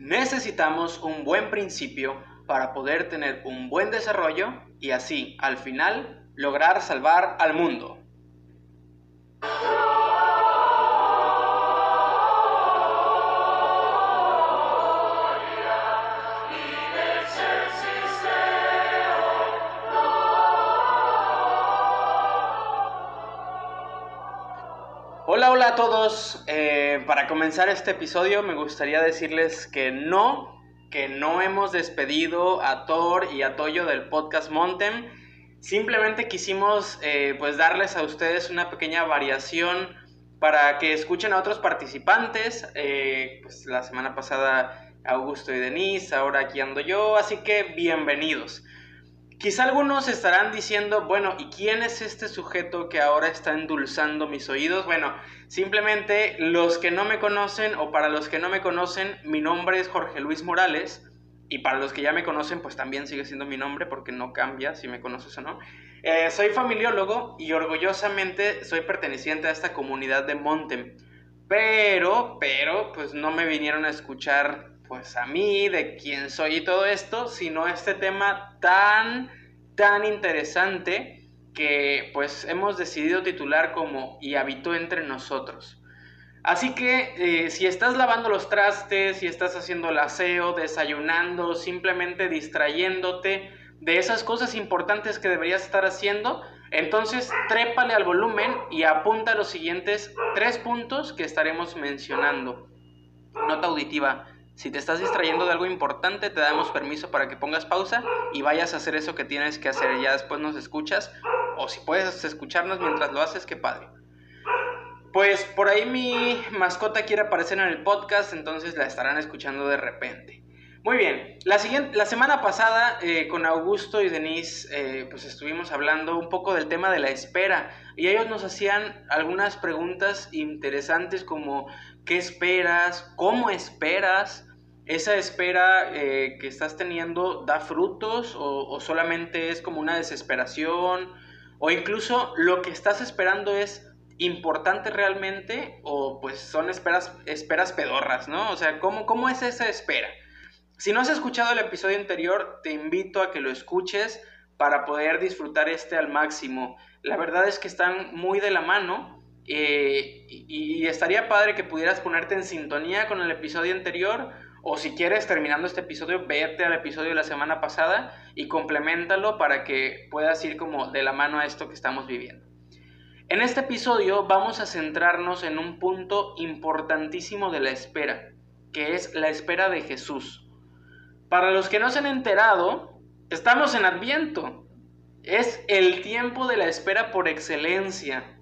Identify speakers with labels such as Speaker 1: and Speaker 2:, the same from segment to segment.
Speaker 1: Necesitamos un buen principio para poder tener un buen desarrollo y así, al final, lograr salvar al mundo. Hola, hola a todos. Eh, para comenzar este episodio me gustaría decirles que no, que no hemos despedido a Thor y a Toyo del podcast Montem. Simplemente quisimos eh, pues darles a ustedes una pequeña variación para que escuchen a otros participantes. Eh, pues la semana pasada Augusto y Denise, ahora aquí ando yo, así que bienvenidos. Quizá algunos estarán diciendo, bueno, ¿y quién es este sujeto que ahora está endulzando mis oídos? Bueno, simplemente los que no me conocen o para los que no me conocen, mi nombre es Jorge Luis Morales y para los que ya me conocen, pues también sigue siendo mi nombre porque no cambia si me conoces o no. Eh, soy familiólogo y orgullosamente soy perteneciente a esta comunidad de Montem. Pero, pero, pues no me vinieron a escuchar pues a mí, de quién soy y todo esto, sino este tema tan, tan interesante que pues hemos decidido titular como Y habitó entre nosotros. Así que eh, si estás lavando los trastes, si estás haciendo el aseo, desayunando, simplemente distrayéndote de esas cosas importantes que deberías estar haciendo, entonces trépale al volumen y apunta los siguientes tres puntos que estaremos mencionando. Nota auditiva. Si te estás distrayendo de algo importante, te damos permiso para que pongas pausa y vayas a hacer eso que tienes que hacer. Ya después nos escuchas. O si puedes escucharnos mientras lo haces, qué padre. Pues por ahí mi mascota quiere aparecer en el podcast, entonces la estarán escuchando de repente. Muy bien, la, siguiente, la semana pasada eh, con Augusto y Denise eh, pues estuvimos hablando un poco del tema de la espera y ellos nos hacían algunas preguntas interesantes como ¿qué esperas? ¿Cómo esperas? Esa espera eh, que estás teniendo da frutos o, solamente es como una desesperación o incluso lo que estás esperando es importante realmente o pues son esperas, esperas pedorras, ¿no? O sea, ¿cómo, ¿cómo es esa espera? Si no has escuchado el episodio anterior, te invito a que lo escuches para poder disfrutar este al máximo. La verdad es que están muy de la mano eh, y estaría padre que pudieras ponerte en sintonía con el episodio anterior o si quieres, terminando este episodio, vete al episodio de la semana pasada y complementalo para que puedas ir como de la mano a esto que estamos viviendo. En este episodio vamos a centrarnos en un punto importantísimo de la espera, que es la espera de Jesús. Para los que no se han enterado, estamos en Adviento. Es el tiempo de la espera por excelencia.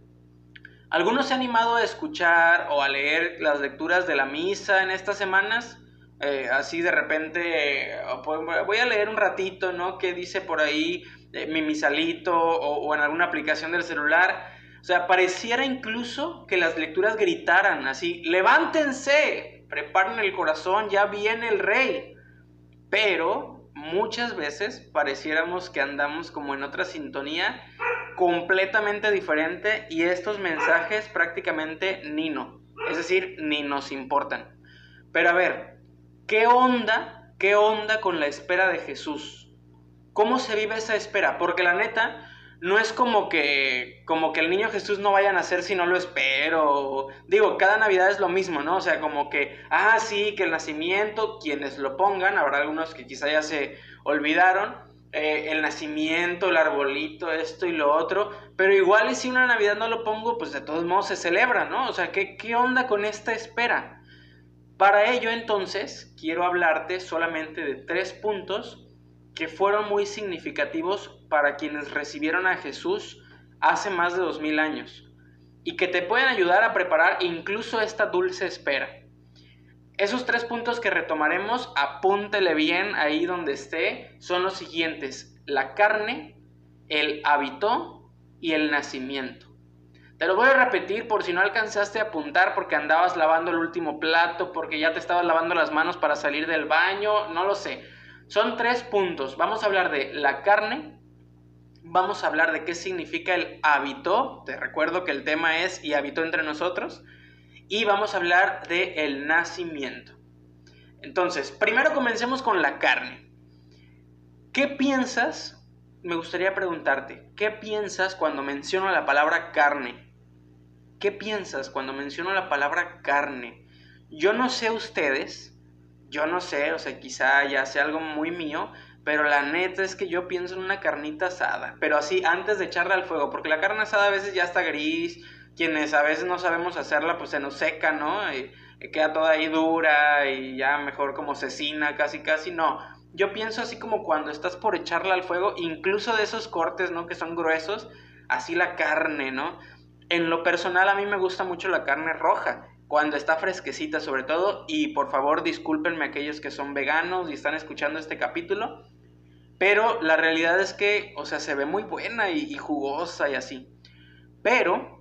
Speaker 1: ¿Algunos se han animado a escuchar o a leer las lecturas de la misa en estas semanas? Eh, así de repente, pues, voy a leer un ratito, ¿no? ¿Qué dice por ahí eh, mi misalito o, o, en alguna aplicación del celular? O sea, pareciera incluso que las lecturas gritaran así, levántense, preparen el corazón, ya viene el rey. Pero muchas veces pareciéramos que andamos como en otra sintonía completamente diferente y estos mensajes prácticamente ni no, es decir, ni nos importan. Pero a ver, ¿Qué onda? ¿Qué onda con la espera de Jesús? ¿Cómo se vive esa espera? Porque la neta no es como que como que el niño Jesús no vaya a nacer si no lo espero. Digo, cada Navidad es lo mismo, ¿no? O sea, como que ah, sí, que el nacimiento, quienes lo pongan, habrá algunos que quizá ya se olvidaron, eh, el nacimiento, el arbolito, esto y lo otro, pero igual y si una Navidad no lo pongo, pues de todos modos se celebra, ¿no? O sea, ¿qué, qué onda con esta espera? Para ello entonces quiero hablarte solamente de tres puntos que fueron muy significativos para quienes recibieron a Jesús hace más de dos mil años y que te pueden ayudar a preparar incluso esta dulce espera. Esos tres puntos que retomaremos, apúntele bien ahí donde esté, son los siguientes, la carne, el hábito y el nacimiento. Te lo voy a repetir por si no alcanzaste a apuntar porque andabas lavando el último plato, porque ya te estabas lavando las manos para salir del baño, no lo sé. Son tres puntos. Vamos a hablar de la carne, vamos a hablar de qué significa el hábito, te recuerdo que el tema es y habitó entre nosotros, y vamos a hablar de el nacimiento. Entonces, primero comencemos con la carne. ¿Qué piensas? Me gustaría preguntarte, ¿qué piensas cuando menciono la palabra carne? ¿Qué piensas cuando menciono la palabra carne? Yo no sé ustedes, yo no sé, o sea, quizá ya sea algo muy mío, pero la neta es que yo pienso en una carnita asada, pero así antes de echarla al fuego, porque la carne asada a veces ya está gris, quienes a veces no sabemos hacerla, pues se nos seca, ¿no? Y, queda toda ahí dura y ya mejor como cecina, casi casi, no. Yo pienso así como cuando estás por echarla al fuego, incluso de esos cortes, ¿no? Que son gruesos, así la carne, ¿no? En lo personal a mí me gusta mucho la carne roja, cuando está fresquecita sobre todo, y por favor discúlpenme aquellos que son veganos y están escuchando este capítulo, pero la realidad es que, o sea, se ve muy buena y, y jugosa y así. Pero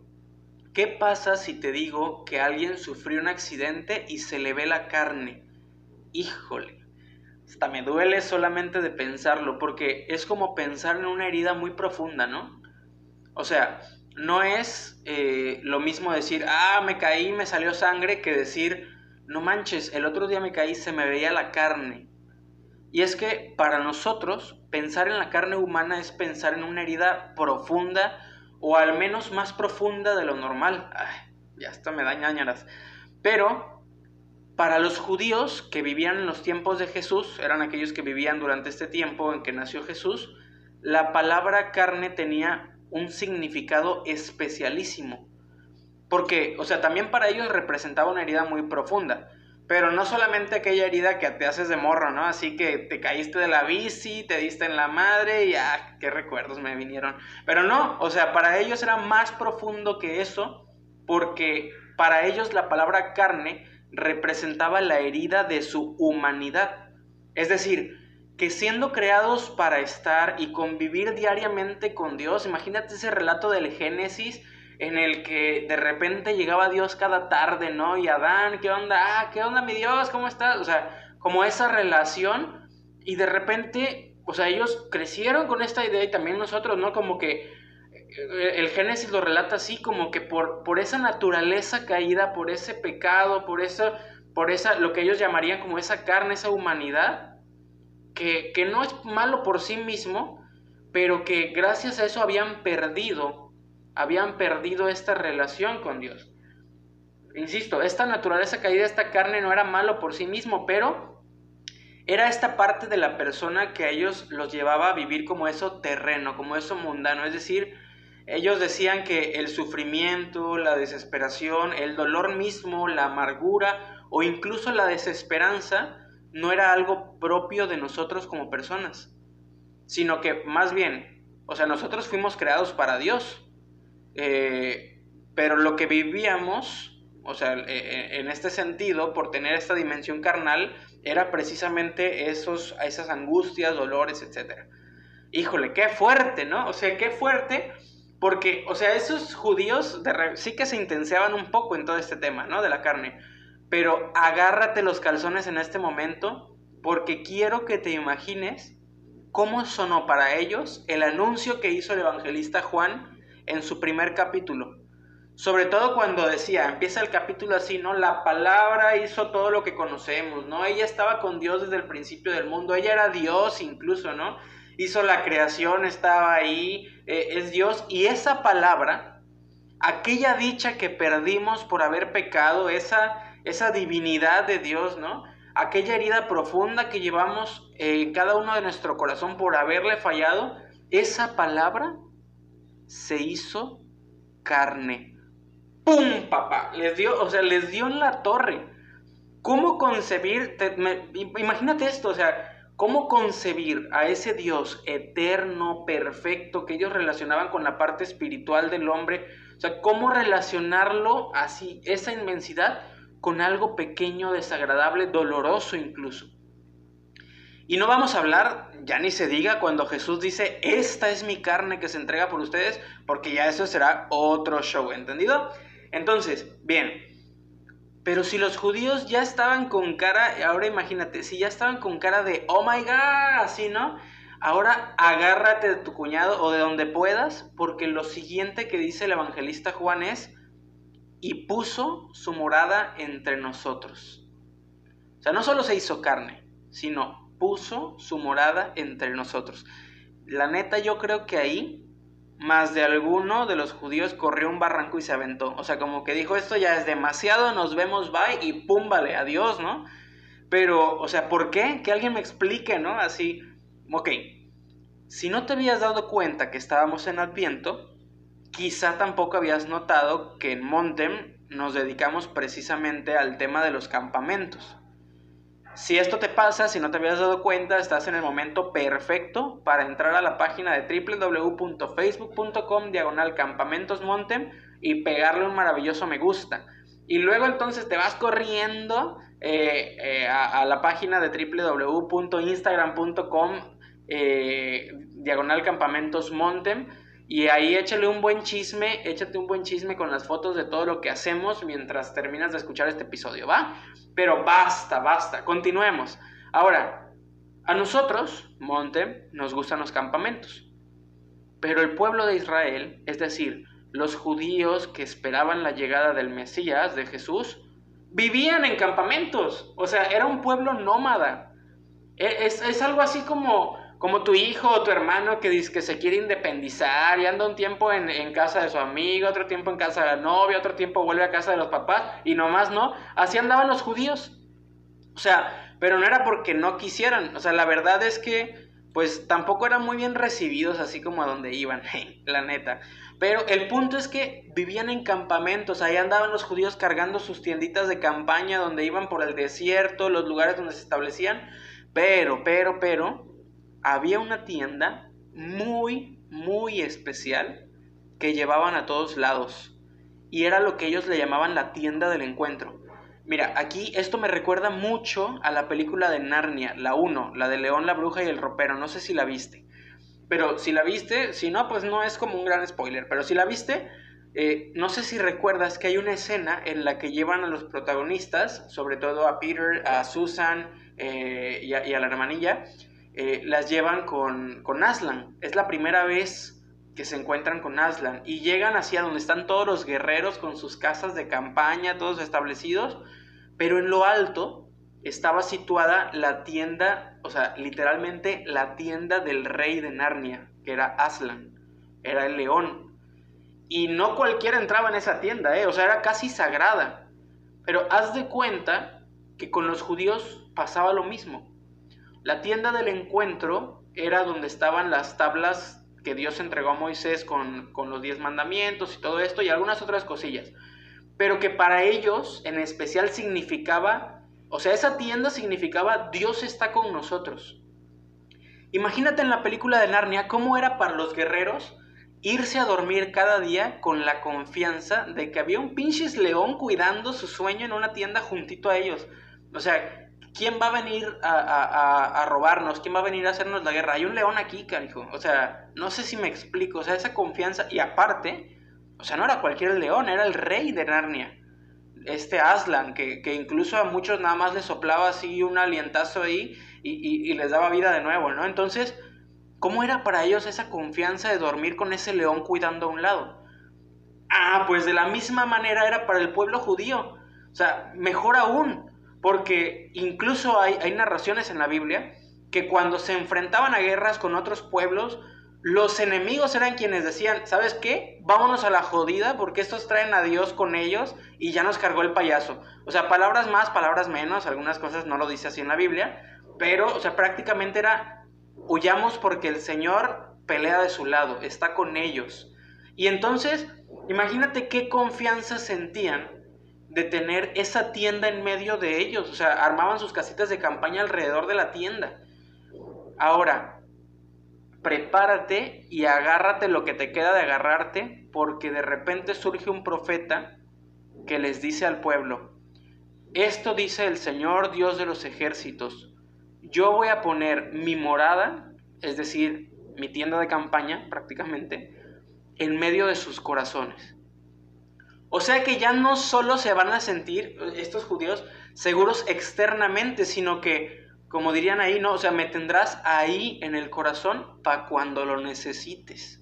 Speaker 1: ¿Qué pasa si te digo que alguien sufrió un accidente y se le ve la carne? Híjole, hasta me duele solamente de pensarlo, porque es como pensar en una herida muy profunda, ¿no? O sea, no es eh, lo mismo decir, ah, me caí, me salió sangre, que decir, no manches, el otro día me caí, se me veía la carne. Y es que para nosotros, pensar en la carne humana es pensar en una herida profunda, o al menos más profunda de lo normal. Ay, ya hasta me da ñañaras. Pero para los judíos que vivían en los tiempos de Jesús, eran aquellos que vivían durante este tiempo en que nació Jesús, la palabra carne tenía un significado especialísimo. Porque, o sea, también para ellos representaba una herida muy profunda. Pero no solamente aquella herida que te haces de morro, ¿no? Así que te caíste de la bici, te diste en la madre y ah, qué recuerdos me vinieron. Pero no, o sea, para ellos era más profundo que eso, porque para ellos la palabra carne representaba la herida de su humanidad. Es decir, que siendo creados para estar y convivir diariamente con Dios, imagínate ese relato del Génesis, en el que de repente llegaba Dios cada tarde, ¿no? Y Adán, ¿qué onda? Ah, ¿qué onda mi Dios? ¿Cómo estás? O sea, como esa relación y de repente, o sea, ellos crecieron con esta idea y también nosotros, ¿no? Como que eh, el Génesis lo relata así, como que por, por esa naturaleza caída, por ese pecado, por eso, por esa, lo que ellos llamarían como esa carne, esa humanidad, que, no es malo por sí mismo, pero que gracias a eso habían perdido habían perdido esta relación con Dios. Insisto, esta naturaleza caída, esta carne no era malo por sí mismo, pero era esta parte de la persona que a ellos los llevaba a vivir como eso terreno, como eso mundano. Es decir, ellos decían que el sufrimiento, la desesperación, el dolor mismo, la amargura o incluso la desesperanza no era algo propio de nosotros como personas, sino que más bien, o sea, nosotros fuimos creados para Dios. Eh, pero lo que vivíamos, o sea, e, e, en este sentido, por tener esta dimensión carnal, era precisamente esos, esas angustias, dolores, etc. Híjole, qué fuerte, ¿no? O sea, qué fuerte, porque, o sea, esos judíos sí que se intenseaban un poco en todo este tema, ¿no? De la carne. Pero agárrate los calzones en este momento, porque quiero que te imagines cómo sonó para ellos el anuncio que hizo el evangelista Juan en su primer capítulo. Sobre todo cuando decía, empieza el capítulo así, ¿no? La palabra hizo todo lo que conocemos, ¿no? Ella estaba con Dios desde el principio del mundo, ella era Dios incluso, ¿no? Hizo la creación, estaba ahí, eh, es Dios. Y esa palabra, aquella dicha que perdimos por haber pecado, esa, esa divinidad de Dios, ¿no? Aquella herida profunda que llevamos en cada uno de nuestro corazón por haberle fallado, esa palabra se hizo carne. ¡Pum, papá! Les dio, o sea, les dio en la torre. ¿Cómo concebir? imagínate esto, o sea, ¿cómo concebir a ese Dios eterno, perfecto, que ellos relacionaban con la parte espiritual del hombre? O sea, ¿cómo relacionarlo así, esa inmensidad, con algo pequeño, desagradable, doloroso incluso? Y no vamos a hablar, ya ni se diga, cuando Jesús dice, esta es mi carne que se entrega por ustedes, porque ya eso será otro show, ¿entendido? Entonces, bien, pero si los judíos ya estaban con cara, ahora imagínate, si ya estaban con cara de, oh my god, así, ¿no? Ahora agárrate de tu cuñado o de donde puedas, porque lo siguiente que dice el evangelista Juan es, y puso su morada entre nosotros. O sea, no solo se hizo carne, sino puso su morada entre nosotros. La neta, yo creo que ahí más de alguno de los judíos corrió un barranco y se aventó. O sea, como que dijo, esto ya es demasiado, nos vemos, bye, y pum, vale, adiós, ¿no? Pero, o sea, ¿por qué? Que alguien me explique, ¿no? Así, ok, si no te habías dado cuenta que estábamos en Adviento, quizá tampoco habías notado que en Montem nos dedicamos precisamente al tema de los campamentos. Si esto te pasa, si no te habías dado cuenta, estás en el momento perfecto para entrar a la página de www.facebook.com diagonal campamentos montem y pegarle un maravilloso me gusta. Y luego entonces te vas corriendo eh, eh, a, la página de www.instagram.com eh, diagonal campamentos montem y ahí échale un buen chisme, échate un buen chisme con las fotos de todo lo que hacemos mientras terminas de escuchar este episodio, ¿va? Pero basta, basta, continuemos. Ahora, a nosotros, Monte, nos gustan los campamentos. Pero el pueblo de Israel, es decir, los judíos que esperaban la llegada del Mesías, de Jesús, vivían en campamentos. O sea, era un pueblo nómada. E, es, es algo así como como tu hijo o tu hermano que dice que se quiere independizar y anda un tiempo en, casa de su amigo, otro tiempo en casa de la novia, otro tiempo vuelve a casa de los papás y nomás no. Así andaban los judíos. O sea, pero no era porque no quisieran. O sea, la verdad es que pues tampoco eran muy bien recibidos así como a donde iban, la neta. Pero el punto es que vivían en campamentos, ahí andaban los judíos cargando sus tienditas de campaña donde iban por el desierto, los lugares donde se establecían. Pero, pero, pero, había una tienda muy, muy especial que llevaban a todos lados. Y era lo que ellos le llamaban la tienda del encuentro. Mira, aquí esto me recuerda mucho a la película de Narnia, la 1, la de León, la Bruja y el Ropero. No sé si la viste. Pero si la viste, si no, pues no es como un gran spoiler. Pero si la viste, eh, no sé si recuerdas que hay una escena en la que llevan a los protagonistas, sobre todo a Peter, a Susan eh, y, a, y, a, la hermanilla, eh, las llevan con, con Aslan. Es la primera vez que se encuentran con Aslan y llegan hacia donde están todos los guerreros con sus casas de campaña, todos establecidos, pero en lo alto estaba situada la tienda, o sea, literalmente la tienda del rey de Narnia, que era Aslan, era el león. Y no cualquiera entraba en esa tienda, ¿eh? o sea, era casi sagrada. Pero haz de cuenta que con los judíos pasaba lo mismo. La tienda del encuentro era donde estaban las tablas que Dios entregó a Moisés con, los diez mandamientos y todo esto y algunas otras cosillas. Pero que para ellos en especial significaba, o sea, esa tienda significaba Dios está con nosotros. Imagínate en la película de Narnia cómo era para los guerreros irse a dormir cada día con la confianza de que había un pinches león cuidando su sueño en una tienda juntito a ellos. O sea, ¿quién va a venir a, robarnos? ¿Quién va a venir a hacernos la guerra? Hay un león aquí, carijo. O sea, no sé si me explico. O sea, esa confianza. Y aparte, o sea, no era cualquier león, era el rey de Narnia. Este Aslan, que, incluso a muchos nada más les soplaba así un alientazo ahí y, y les daba vida de nuevo, ¿no? Entonces, ¿cómo era para ellos esa confianza de dormir con ese león cuidando a un lado? Ah, pues de la misma manera era para el pueblo judío. O sea, mejor aún, porque incluso hay, narraciones en la Biblia que cuando se enfrentaban a guerras con otros pueblos, los enemigos eran quienes decían, ¿sabes qué? Vámonos a la jodida porque estos traen a Dios con ellos y ya nos cargó el payaso. O sea, palabras más, palabras menos, algunas cosas no lo dice así en la Biblia, pero, o sea, prácticamente era, huyamos porque el Señor pelea de su lado, está con ellos. Y entonces, imagínate qué confianza sentían de tener esa tienda en medio de ellos. O sea, armaban sus casitas de campaña alrededor de la tienda. Ahora, prepárate y agárrate lo que te queda de agarrarte, porque de repente surge un profeta que les dice al pueblo, esto dice el Señor Dios de los ejércitos, yo voy a poner mi morada, es decir, mi tienda de campaña prácticamente, en medio de sus corazones. O sea que ya no solo se van a sentir estos judíos seguros externamente, sino que, como dirían ahí, ¿no? O sea, me tendrás ahí en el corazón para cuando lo necesites.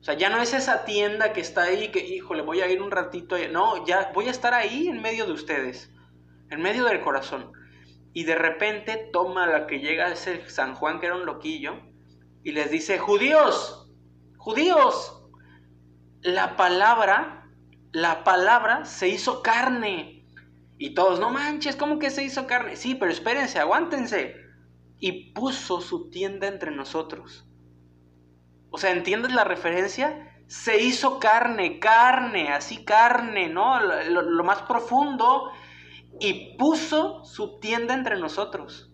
Speaker 1: O sea, ya no es esa tienda que está ahí que, híjole, voy a ir un ratito. No, ya voy a estar ahí en medio de ustedes. en medio del corazón. Y de repente toma la que llega ese San Juan que era un loquillo y les dice, judíos, judíos, la palabra, la palabra se hizo carne. Y todos, no manches, ¿cómo que se hizo carne? Sí, pero espérense, aguántense. Y puso su tienda entre nosotros. O sea, ¿entiendes la referencia? Se hizo carne, carne, así carne, ¿no? Lo, más profundo. Y puso su tienda entre nosotros.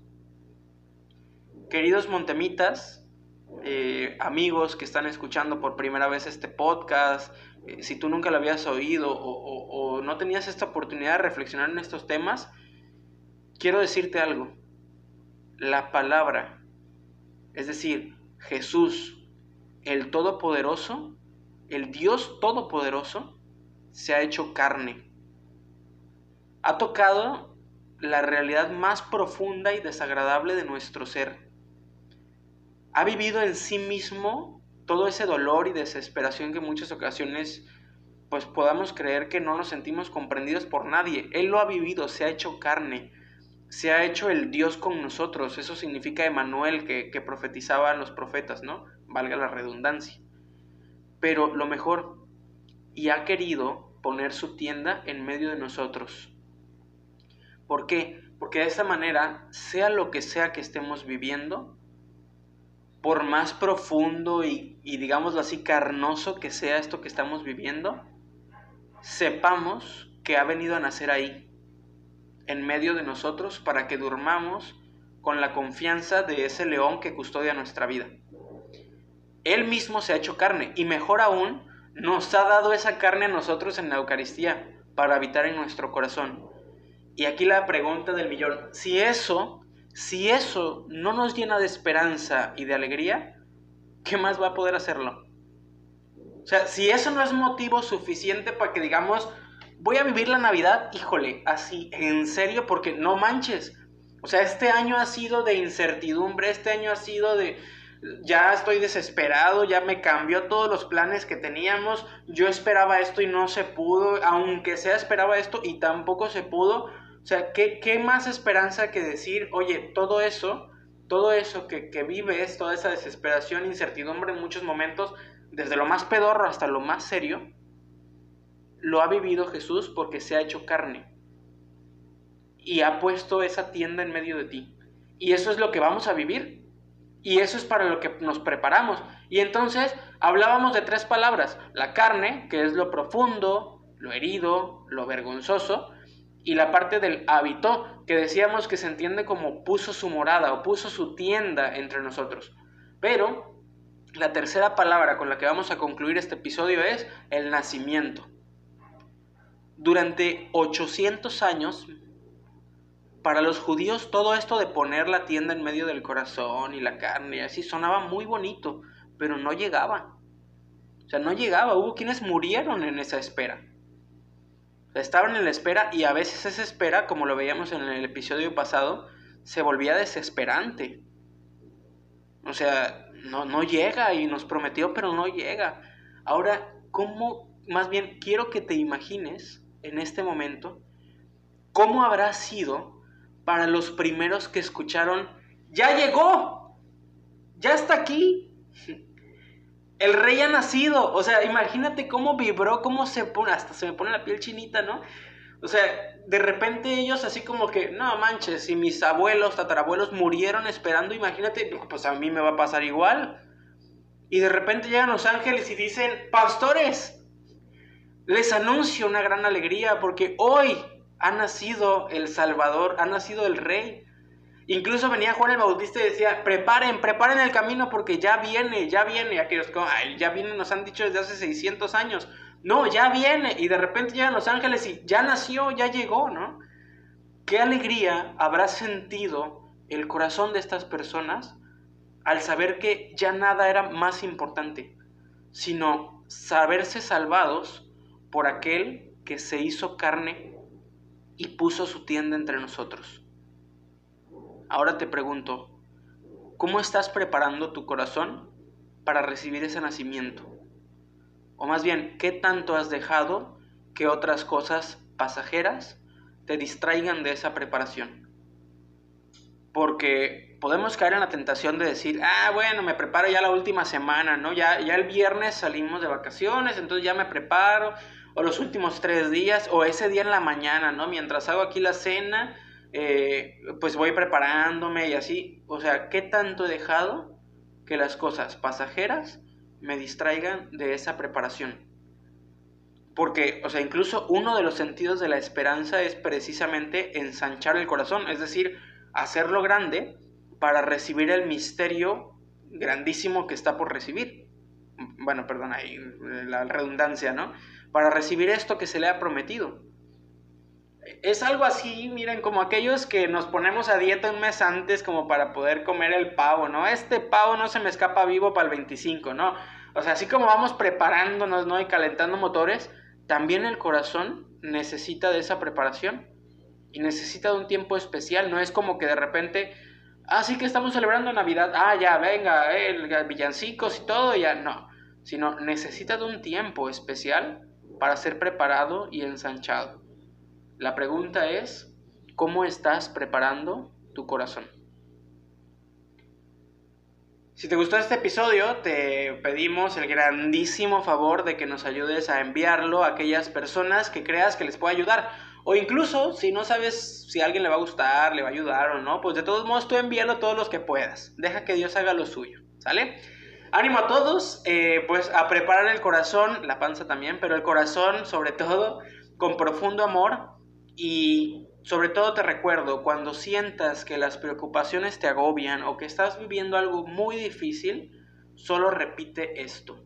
Speaker 1: Queridos montemitas, eh, amigos que están escuchando por primera vez este podcast, eh, si tú nunca lo habías oído o, no tenías esta oportunidad de reflexionar en estos temas, quiero decirte algo. La palabra, es decir, Jesús, el Todopoderoso, el Dios Todopoderoso, se ha hecho carne. Ha tocado la realidad más profunda y desagradable de nuestro ser. Ha vivido en sí mismo todo ese dolor y desesperación que muchas ocasiones pues podamos creer que no nos sentimos comprendidos por nadie. Él lo ha vivido, se ha hecho carne, se ha hecho el Dios con nosotros. Eso significa Emanuel que, que profetizaban los profetas, ¿no? Valga la redundancia. Pero lo mejor, y ha querido poner su tienda en medio de nosotros. ¿Por qué? Porque de esta manera, sea lo que sea que estemos viviendo, por más profundo y, digámoslo así carnoso que sea esto que estamos viviendo, sepamos que ha venido a nacer ahí, en medio de nosotros, para que durmamos con la confianza de ese león que custodia nuestra vida. Él mismo se ha hecho carne y mejor aún, nos ha dado esa carne a nosotros en la Eucaristía para habitar en nuestro corazón. Y aquí la pregunta del millón, si eso si eso no nos llena de esperanza y de alegría, ¿qué más va a poder hacerlo? O sea, si eso no es motivo suficiente para que digamos, voy a vivir la Navidad, híjole, así, en serio, porque no manches. O sea, este año ha sido de incertidumbre, este año ha sido de, ya estoy desesperado, ya me cambió todos los planes que teníamos, yo esperaba esto y no se pudo, aunque sea esperaba esto y tampoco se pudo, o sea, ¿qué, ¿qué, más esperanza que decir, oye, todo eso, todo eso que, que vives, toda esa desesperación, incertidumbre en muchos momentos, desde lo más pedorro hasta lo más serio, lo ha vivido Jesús porque se ha hecho carne y ha puesto esa tienda en medio de ti. Y eso es lo que vamos a vivir. Y eso es para lo que nos preparamos. Y entonces hablábamos de tres palabras. La carne, que es lo profundo, lo herido, lo vergonzoso y la parte del habitó, que decíamos que se entiende como puso su morada o puso su tienda entre nosotros. Pero la tercera palabra con la que vamos a concluir este episodio es el nacimiento. Durante 800 años, para los judíos todo esto de poner la tienda en medio del corazón y la carne y así sonaba muy bonito, pero no llegaba. O sea, no llegaba. Hubo quienes murieron en esa espera. Estaban en la espera y a veces esa espera, como lo veíamos en el episodio pasado, se volvía desesperante. O sea, no, no llega y nos prometió, pero no llega. Ahora, ¿cómo, más bien, quiero que te imagines en este momento, cómo habrá sido para los primeros que escucharon, ya llegó, ya está aquí, el rey ha nacido. O sea, imagínate cómo vibró, cómo se pone, hasta se me pone la piel chinita, ¿no? O sea, de repente ellos así como que, no manches, si mis abuelos, tatarabuelos murieron esperando, imagínate, pues a mí me va a pasar igual. Y de repente llegan los ángeles y dicen, pastores, les anuncio una gran alegría porque hoy ha nacido el Salvador, ha nacido el Rey. Incluso venía Juan el Bautista y decía, preparen, preparen el camino porque ya viene, ya viene. Aquellos como, ya viene, nos han dicho desde hace 600 años. No, ya viene. Y de repente llegan los ángeles y ya nació, ya llegó, ¿no? ¿Qué alegría habrá sentido el corazón de estas personas al saber que ya nada era más importante, sino saberse salvados por aquel que se hizo carne y puso su tienda entre nosotros? Ahora te pregunto, ¿cómo estás preparando tu corazón para recibir ese nacimiento? O más bien, ¿qué tanto has dejado que otras cosas pasajeras te distraigan de esa preparación. Porque podemos caer en la tentación de decir, ah, bueno, me preparo ya la última semana, ¿no? Ya, ya el viernes salimos de vacaciones, entonces ya me preparo, o los últimos tres días, o ese día en la mañana, ¿no? Mientras hago aquí la cena, eh, pues voy preparándome y así. O sea, ¿qué tanto he dejado que las cosas pasajeras me distraigan de esa preparación? Porque, o sea, incluso uno de los sentidos de la esperanza es precisamente ensanchar el corazón, es decir, hacerlo grande para recibir el misterio grandísimo que está por recibir. Bueno, perdón, ahí la redundancia, ¿no? Para recibir esto que se le ha prometido. Es algo así, miren, como aquellos que nos ponemos a dieta un mes antes como para poder comer el pavo, ¿no? Este pavo no se me escapa vivo para el 25, ¿no? O sea, así como vamos preparándonos, ¿no? Y calentando motores, también el corazón necesita de esa preparación y necesita de un tiempo especial, no es como que de repente, ah, sí que estamos celebrando Navidad, ah, ya, venga, eh, villancicos y todo, ya, no, sino necesita de un tiempo especial para ser preparado y ensanchado. La pregunta es, ¿cómo estás preparando tu corazón? Si te gustó este episodio, te pedimos el grandísimo favor de que nos ayudes a enviarlo a aquellas personas que creas que les pueda ayudar. O incluso, si no sabes si a alguien le va a gustar, le va a ayudar o no, pues de todos modos tú envíalo todos los que puedas. Deja que Dios haga lo suyo, ¿sale? Ánimo a todos, eh, pues a preparar el corazón, la panza también, pero el corazón sobre todo con profundo amor y sobre todo te recuerdo, cuando sientas que las preocupaciones te agobian o que estás viviendo algo muy difícil, solo repite esto.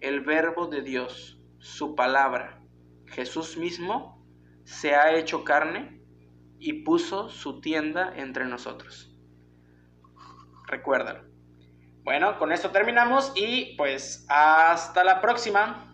Speaker 1: El verbo de Dios, su palabra, Jesús mismo, se ha hecho carne y puso su tienda entre nosotros. Recuérdalo. Bueno, con esto terminamos y pues hasta la próxima.